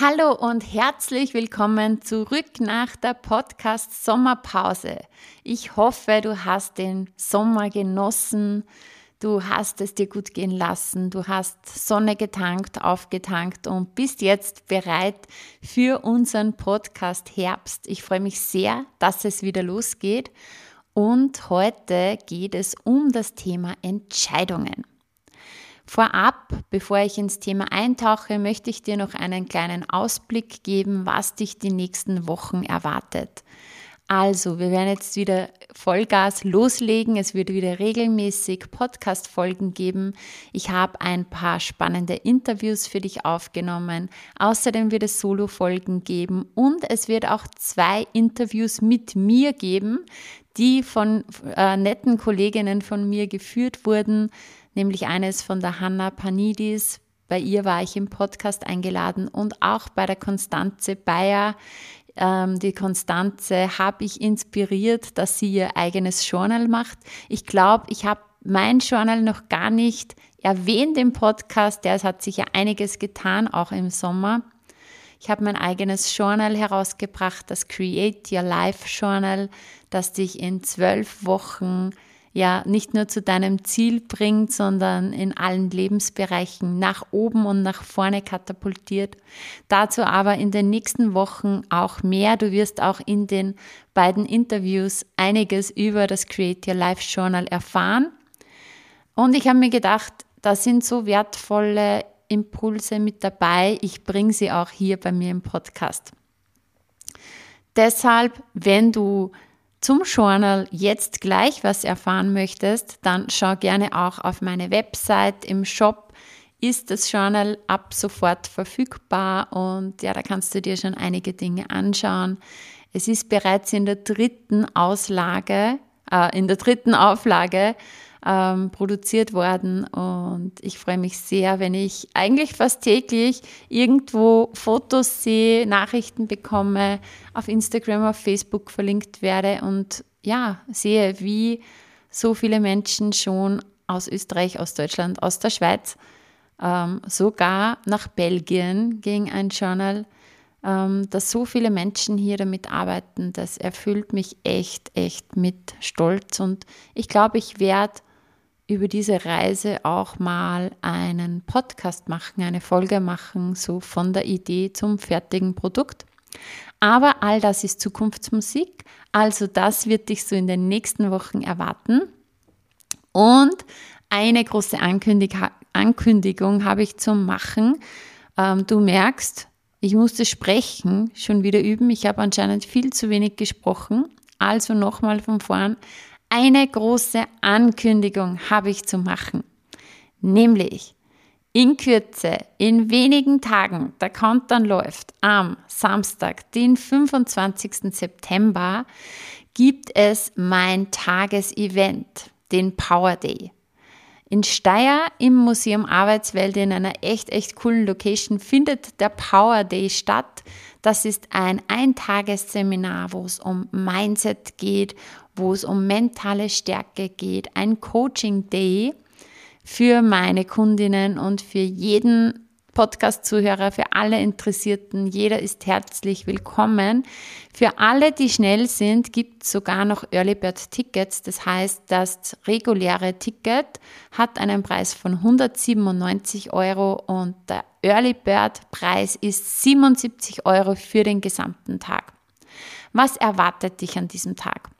Hallo und herzlich willkommen zurück nach der Podcast Sommerpause. Ich hoffe, du hast den Sommer genossen, du hast es dir gut gehen lassen, du hast Sonne getankt, aufgetankt und bist jetzt bereit für unseren Podcast Herbst. Ich freue mich sehr, dass es wieder losgeht und heute geht es um das Thema Entscheidungen. Vorab, bevor ich ins Thema eintauche, möchte ich dir noch einen kleinen Ausblick geben, was dich die nächsten Wochen erwartet. Also, wir werden jetzt wieder Vollgas loslegen. Es wird wieder regelmäßig Podcast-Folgen geben. Ich habe ein paar spannende Interviews für dich aufgenommen. Außerdem wird es Solo-Folgen geben und es wird auch zwei Interviews mit mir geben, die von äh, netten Kolleginnen von mir geführt wurden nämlich eines von der Hanna Panidis. Bei ihr war ich im Podcast eingeladen und auch bei der Konstanze Bayer. Ähm, die Konstanze habe ich inspiriert, dass sie ihr eigenes Journal macht. Ich glaube, ich habe mein Journal noch gar nicht erwähnt im Podcast. Der hat sich ja einiges getan, auch im Sommer. Ich habe mein eigenes Journal herausgebracht, das Create Your Life Journal, das dich in zwölf Wochen ja nicht nur zu deinem Ziel bringt, sondern in allen Lebensbereichen nach oben und nach vorne katapultiert. Dazu aber in den nächsten Wochen auch mehr. Du wirst auch in den beiden Interviews einiges über das Create Your Life Journal erfahren. Und ich habe mir gedacht, da sind so wertvolle Impulse mit dabei. Ich bringe sie auch hier bei mir im Podcast. Deshalb, wenn du zum Journal jetzt gleich was erfahren möchtest, dann schau gerne auch auf meine Website im Shop ist das Journal ab sofort verfügbar und ja, da kannst du dir schon einige Dinge anschauen. Es ist bereits in der dritten Auslage, äh, in der dritten Auflage ähm, produziert worden. Und ich freue mich sehr, wenn ich eigentlich fast täglich irgendwo Fotos sehe, Nachrichten bekomme, auf Instagram, auf Facebook verlinkt werde und ja, sehe, wie so viele Menschen schon aus Österreich, aus Deutschland, aus der Schweiz, ähm, sogar nach Belgien ging ein Journal, ähm, dass so viele Menschen hier damit arbeiten, das erfüllt mich echt, echt mit Stolz. Und ich glaube, ich werde über diese Reise auch mal einen Podcast machen, eine Folge machen, so von der Idee zum fertigen Produkt. Aber all das ist Zukunftsmusik, also das wird dich so in den nächsten Wochen erwarten. Und eine große Ankündig Ankündigung habe ich zum Machen. Ähm, du merkst, ich musste sprechen, schon wieder üben. Ich habe anscheinend viel zu wenig gesprochen. Also nochmal von vorn. Eine große Ankündigung habe ich zu machen, nämlich in Kürze, in wenigen Tagen, der Countdown läuft, am Samstag, den 25. September, gibt es mein Tagesevent, den Power Day. In Steyr im Museum Arbeitswelt in einer echt, echt coolen Location findet der Power Day statt. Das ist ein Eintagesseminar, wo es um Mindset geht, wo es um mentale Stärke geht. Ein Coaching Day für meine Kundinnen und für jeden Podcast-Zuhörer, für alle Interessierten. Jeder ist herzlich willkommen. Für alle, die schnell sind, gibt es sogar noch Early Bird Tickets. Das heißt, das reguläre Ticket hat einen Preis von 197 Euro und der Early Bird Preis ist 77 Euro für den gesamten Tag. Was erwartet dich an diesem Tag?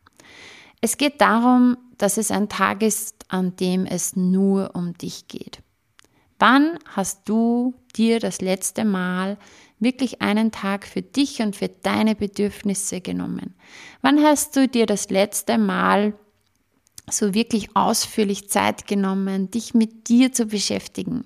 Es geht darum, dass es ein Tag ist, an dem es nur um dich geht. Wann hast du dir das letzte Mal wirklich einen Tag für dich und für deine Bedürfnisse genommen? Wann hast du dir das letzte Mal so wirklich ausführlich Zeit genommen, dich mit dir zu beschäftigen?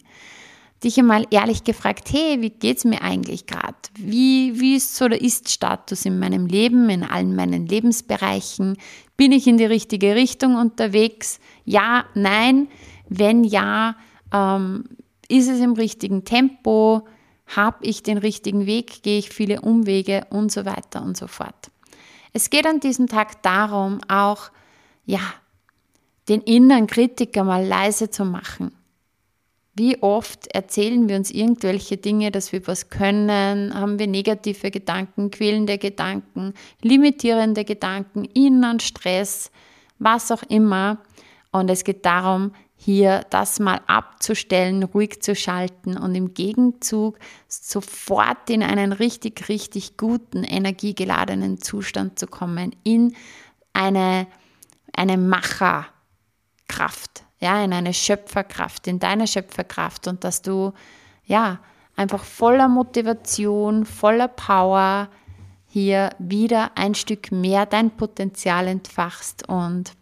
Dich einmal ehrlich gefragt, hey, wie geht's mir eigentlich gerade? Wie, wie ist so der Ist-Status in meinem Leben, in allen meinen Lebensbereichen? Bin ich in die richtige Richtung unterwegs? Ja, nein. Wenn ja, ähm, ist es im richtigen Tempo? Habe ich den richtigen Weg? Gehe ich viele Umwege und so weiter und so fort. Es geht an diesem Tag darum, auch, ja, den inneren Kritiker mal leise zu machen wie oft erzählen wir uns irgendwelche Dinge, dass wir was können? Haben wir negative Gedanken, quälende Gedanken, limitierende Gedanken, inneren Stress, was auch immer. Und es geht darum, hier das mal abzustellen, ruhig zu schalten und im Gegenzug sofort in einen richtig, richtig guten, energiegeladenen Zustand zu kommen, in eine, eine Macherkraft ja, in eine Schöpferkraft, in deine Schöpferkraft und dass du, ja, einfach voller Motivation, voller Power hier wieder ein Stück mehr dein Potenzial entfachst und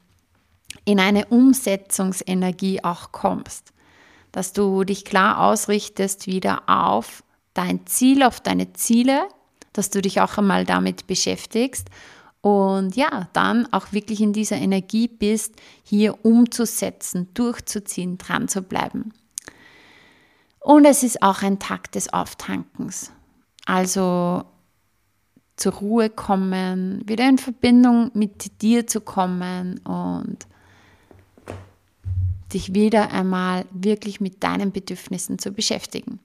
in eine Umsetzungsenergie auch kommst. Dass du dich klar ausrichtest wieder auf dein Ziel, auf deine Ziele, dass du dich auch einmal damit beschäftigst und ja, dann auch wirklich in dieser Energie bist, hier umzusetzen, durchzuziehen, dran zu bleiben. Und es ist auch ein Tag des Auftankens. Also zur Ruhe kommen, wieder in Verbindung mit dir zu kommen und dich wieder einmal wirklich mit deinen Bedürfnissen zu beschäftigen.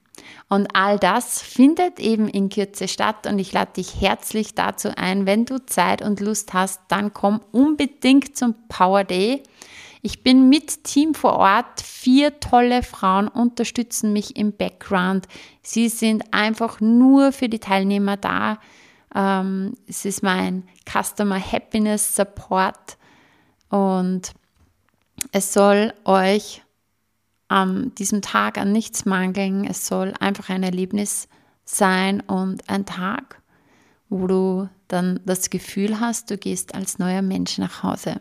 Und all das findet eben in Kürze statt und ich lade dich herzlich dazu ein, wenn du Zeit und Lust hast, dann komm unbedingt zum Power Day. Ich bin mit Team vor Ort. Vier tolle Frauen unterstützen mich im Background. Sie sind einfach nur für die Teilnehmer da. Ähm, es ist mein Customer Happiness Support und es soll euch an diesem Tag an nichts mangeln. Es soll einfach ein Erlebnis sein und ein Tag, wo du dann das Gefühl hast, du gehst als neuer Mensch nach Hause.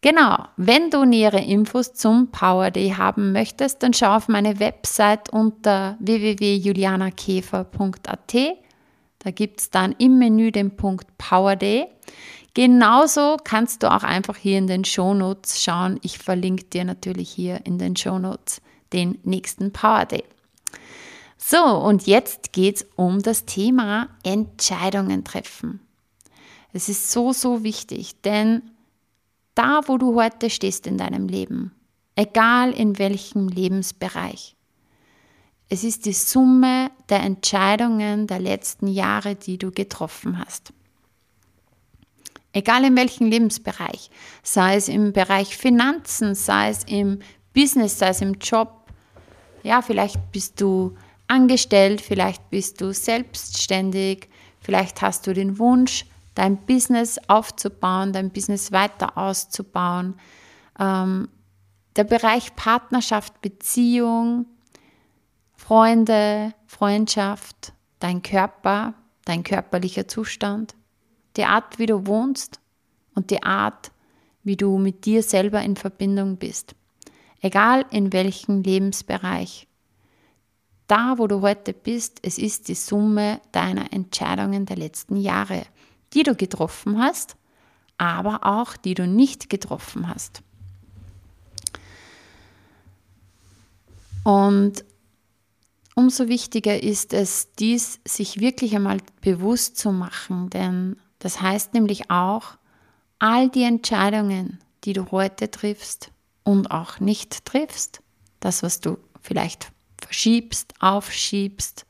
Genau, wenn du nähere Infos zum Power Day haben möchtest, dann schau auf meine Website unter www.julianakäfer.at. Da gibt es dann im Menü den Punkt Power Day. Genauso kannst du auch einfach hier in den Show Notes schauen. Ich verlinke dir natürlich hier in den Show Notes den nächsten Power Day. So, und jetzt geht es um das Thema Entscheidungen treffen. Es ist so, so wichtig, denn da, wo du heute stehst in deinem Leben, egal in welchem Lebensbereich, es ist die Summe der Entscheidungen der letzten Jahre, die du getroffen hast. Egal in welchem Lebensbereich, sei es im Bereich Finanzen, sei es im Business, sei es im Job. Ja, vielleicht bist du angestellt, vielleicht bist du selbstständig, vielleicht hast du den Wunsch, dein Business aufzubauen, dein Business weiter auszubauen. Ähm, der Bereich Partnerschaft, Beziehung, Freunde, Freundschaft, dein Körper, dein körperlicher Zustand die Art, wie du wohnst und die Art, wie du mit dir selber in Verbindung bist. Egal in welchem Lebensbereich. Da, wo du heute bist, es ist die Summe deiner Entscheidungen der letzten Jahre, die du getroffen hast, aber auch die du nicht getroffen hast. Und umso wichtiger ist es, dies sich wirklich einmal bewusst zu machen, denn das heißt nämlich auch, all die Entscheidungen, die du heute triffst und auch nicht triffst, das, was du vielleicht verschiebst, aufschiebst,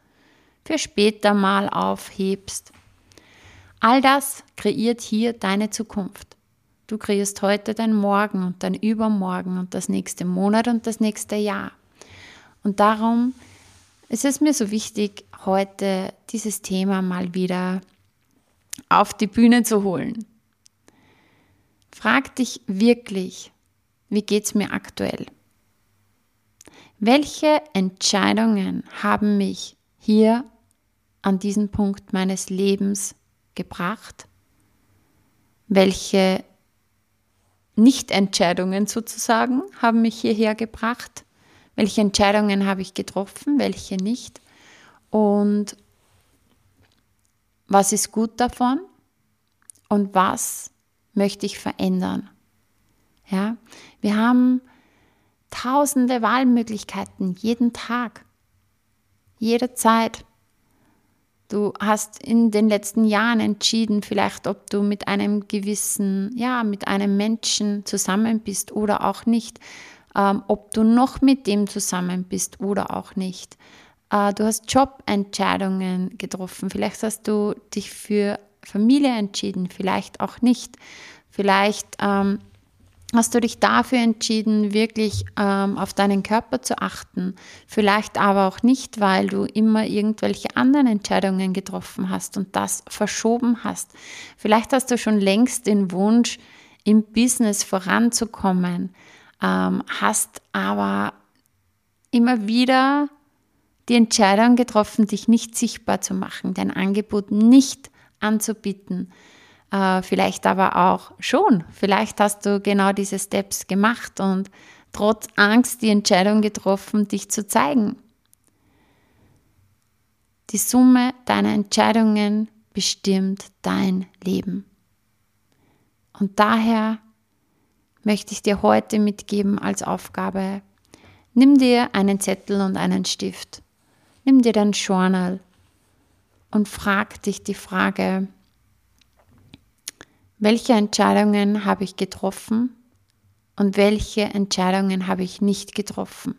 für später mal aufhebst, all das kreiert hier deine Zukunft. Du kreierst heute dein Morgen und dein Übermorgen und das nächste Monat und das nächste Jahr. Und darum ist es mir so wichtig, heute dieses Thema mal wieder auf die Bühne zu holen. Frag dich wirklich, wie geht es mir aktuell? Welche Entscheidungen haben mich hier an diesen Punkt meines Lebens gebracht? Welche Nichtentscheidungen sozusagen haben mich hierher gebracht? welche Entscheidungen habe ich getroffen, welche nicht und was ist gut davon und was möchte ich verändern. Ja, wir haben tausende Wahlmöglichkeiten jeden Tag, jederzeit. Du hast in den letzten Jahren entschieden, vielleicht ob du mit einem gewissen, ja, mit einem Menschen zusammen bist oder auch nicht, ähm, ob du noch mit dem zusammen bist oder auch nicht. Äh, du hast Jobentscheidungen getroffen, vielleicht hast du dich für Familie entschieden, vielleicht auch nicht. Vielleicht ähm, hast du dich dafür entschieden, wirklich ähm, auf deinen Körper zu achten. Vielleicht aber auch nicht, weil du immer irgendwelche anderen Entscheidungen getroffen hast und das verschoben hast. Vielleicht hast du schon längst den Wunsch, im Business voranzukommen, ähm, hast aber immer wieder die Entscheidung getroffen, dich nicht sichtbar zu machen, dein Angebot nicht anzubieten äh, vielleicht aber auch schon. Vielleicht hast du genau diese Steps gemacht und trotz Angst die Entscheidung getroffen, dich zu zeigen. Die Summe deiner Entscheidungen bestimmt dein Leben. Und daher möchte ich dir heute mitgeben als Aufgabe, nimm dir einen Zettel und einen Stift, nimm dir dein Journal und frag dich die Frage, welche Entscheidungen habe ich getroffen und welche Entscheidungen habe ich nicht getroffen?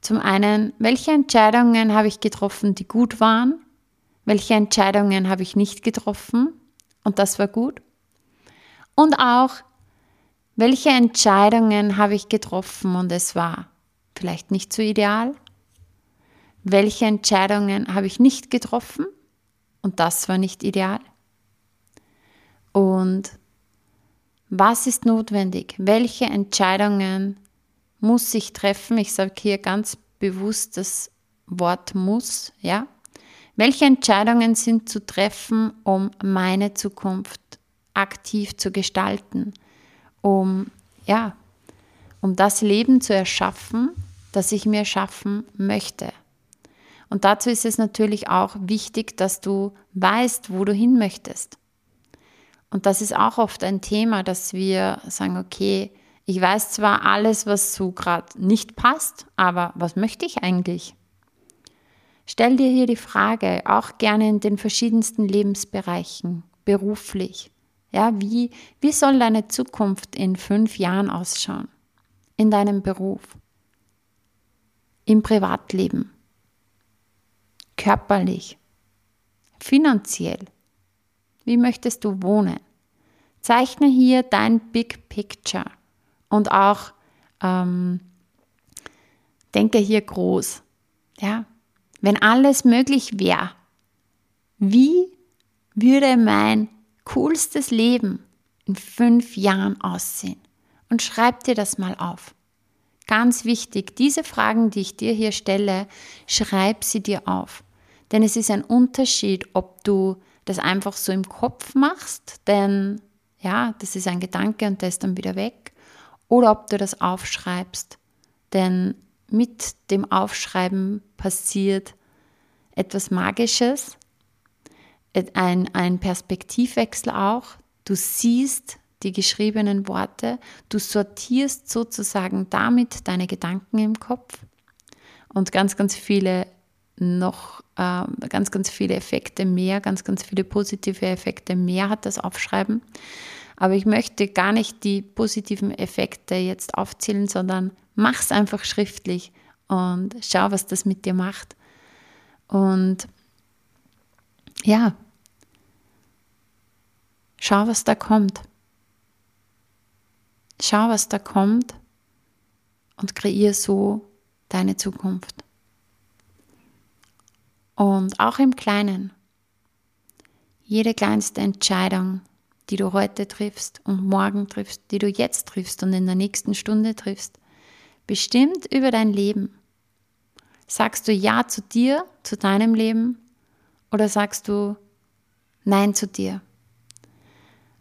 Zum einen, welche Entscheidungen habe ich getroffen, die gut waren? Welche Entscheidungen habe ich nicht getroffen und das war gut? Und auch, welche Entscheidungen habe ich getroffen und es war vielleicht nicht so ideal? Welche Entscheidungen habe ich nicht getroffen und das war nicht ideal? Und was ist notwendig? Welche Entscheidungen muss ich treffen? Ich sage hier ganz bewusst das Wort muss, ja? Welche Entscheidungen sind zu treffen, um meine Zukunft aktiv zu gestalten, um ja, um das Leben zu erschaffen, das ich mir schaffen möchte. Und dazu ist es natürlich auch wichtig, dass du weißt, wo du hin möchtest. Und das ist auch oft ein Thema, dass wir sagen, okay, ich weiß zwar alles, was so gerade nicht passt, aber was möchte ich eigentlich? Stell dir hier die Frage, auch gerne in den verschiedensten Lebensbereichen, beruflich. Ja, wie, wie soll deine Zukunft in fünf Jahren ausschauen? In deinem Beruf, im Privatleben, körperlich, finanziell, wie möchtest du wohnen? Zeichne hier dein Big Picture und auch ähm, denke hier groß. Ja, wenn alles möglich wäre, wie würde mein coolstes Leben in fünf Jahren aussehen? Und schreib dir das mal auf. Ganz wichtig, diese Fragen, die ich dir hier stelle, schreib sie dir auf. Denn es ist ein Unterschied, ob du das einfach so im Kopf machst, denn ja, das ist ein Gedanke und der ist dann wieder weg, oder ob du das aufschreibst, denn mit dem Aufschreiben passiert etwas Magisches, ein, ein Perspektivwechsel auch. Du siehst die geschriebenen Worte, du sortierst sozusagen damit deine Gedanken im Kopf und ganz, ganz viele noch äh, ganz, ganz viele Effekte mehr, ganz, ganz viele positive Effekte mehr hat das Aufschreiben. Aber ich möchte gar nicht die positiven Effekte jetzt aufzählen, sondern mach es einfach schriftlich und schau, was das mit dir macht. Und ja, schau, was da kommt. Schau, was da kommt und kreier so deine Zukunft. Und auch im Kleinen. Jede kleinste Entscheidung, die du heute triffst und morgen triffst, die du jetzt triffst und in der nächsten Stunde triffst, bestimmt über dein Leben. Sagst du Ja zu dir, zu deinem Leben oder sagst du Nein zu dir?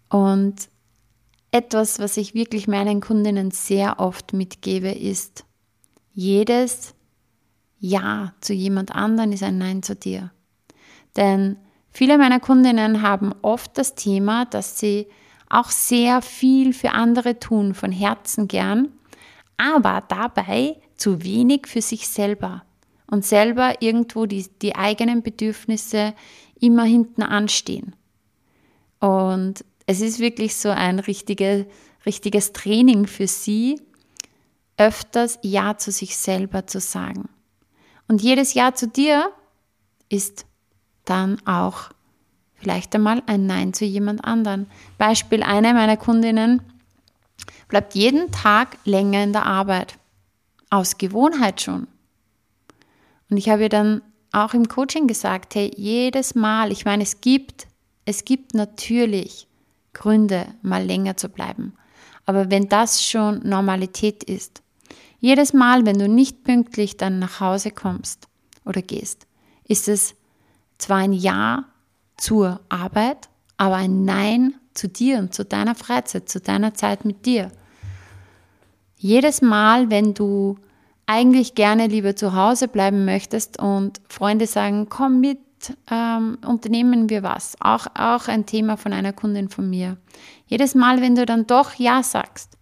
Und etwas, was ich wirklich meinen Kundinnen sehr oft mitgebe, ist, jedes Ja zu jemand anderen ist ein Nein zu dir. Denn viele meiner Kundinnen haben oft das Thema, dass sie auch sehr viel für andere tun, von Herzen gern, aber dabei zu wenig für sich selber und selber irgendwo die, die eigenen Bedürfnisse immer hinten anstehen. Und es ist wirklich so ein richtige, richtiges Training für sie, öfters Ja zu sich selber zu sagen. Und jedes Ja zu dir ist dann auch vielleicht einmal ein Nein zu jemand anderen. Beispiel, eine meiner Kundinnen bleibt jeden Tag länger in der Arbeit. Aus Gewohnheit schon. Und ich habe ihr dann auch im Coaching gesagt, hey, jedes Mal, ich meine, es gibt, es gibt natürlich Gründe, mal länger zu bleiben. Aber wenn das schon Normalität ist, jedes Mal, wenn du nicht pünktlich dann nach Hause kommst oder gehst, ist es zwar ein Ja zur Arbeit, aber ein Nein zu dir und zu deiner Freizeit, zu deiner Zeit mit dir. Jedes Mal, wenn du eigentlich gerne lieber zu Hause bleiben möchtest und Freunde sagen, komm mit, ähm, unternehmen wir was. Auch, auch ein Thema von einer Kundin von mir. Jedes Mal, wenn du dann doch Ja sagst,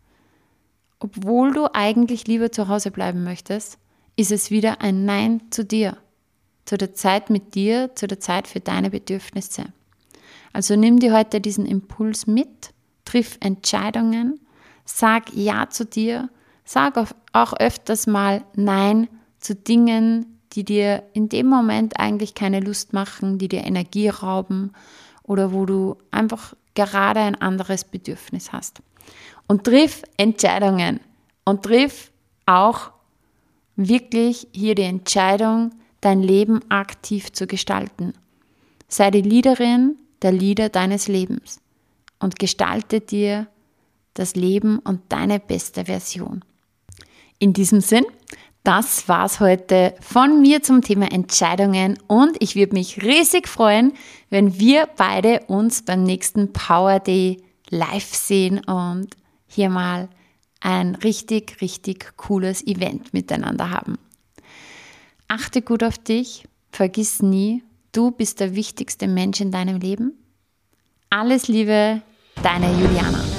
obwohl du eigentlich lieber zu Hause bleiben möchtest, ist es wieder ein Nein zu dir, zu der Zeit mit dir, zu der Zeit für deine Bedürfnisse. Also nimm dir heute diesen Impuls mit, triff Entscheidungen, sag Ja zu dir Sag auch öfters mal Nein zu Dingen, die dir in dem Moment eigentlich keine Lust machen, die dir Energie rauben oder wo du einfach gerade ein anderes Bedürfnis hast. Und triff Entscheidungen und triff auch wirklich hier die Entscheidung, dein Leben aktiv zu gestalten. Sei die Leaderin, der Leader deines Lebens und gestalte dir das Leben und deine beste Version. In diesem Sinn, das war's heute von mir zum Thema Entscheidungen und ich würde mich riesig freuen, wenn wir beide uns beim nächsten Power Day live sehen und hier mal ein richtig, richtig cooles Event miteinander haben. Achte gut auf dich, vergiss nie, du bist der wichtigste Mensch in deinem Leben. Alles Liebe, deine Juliana.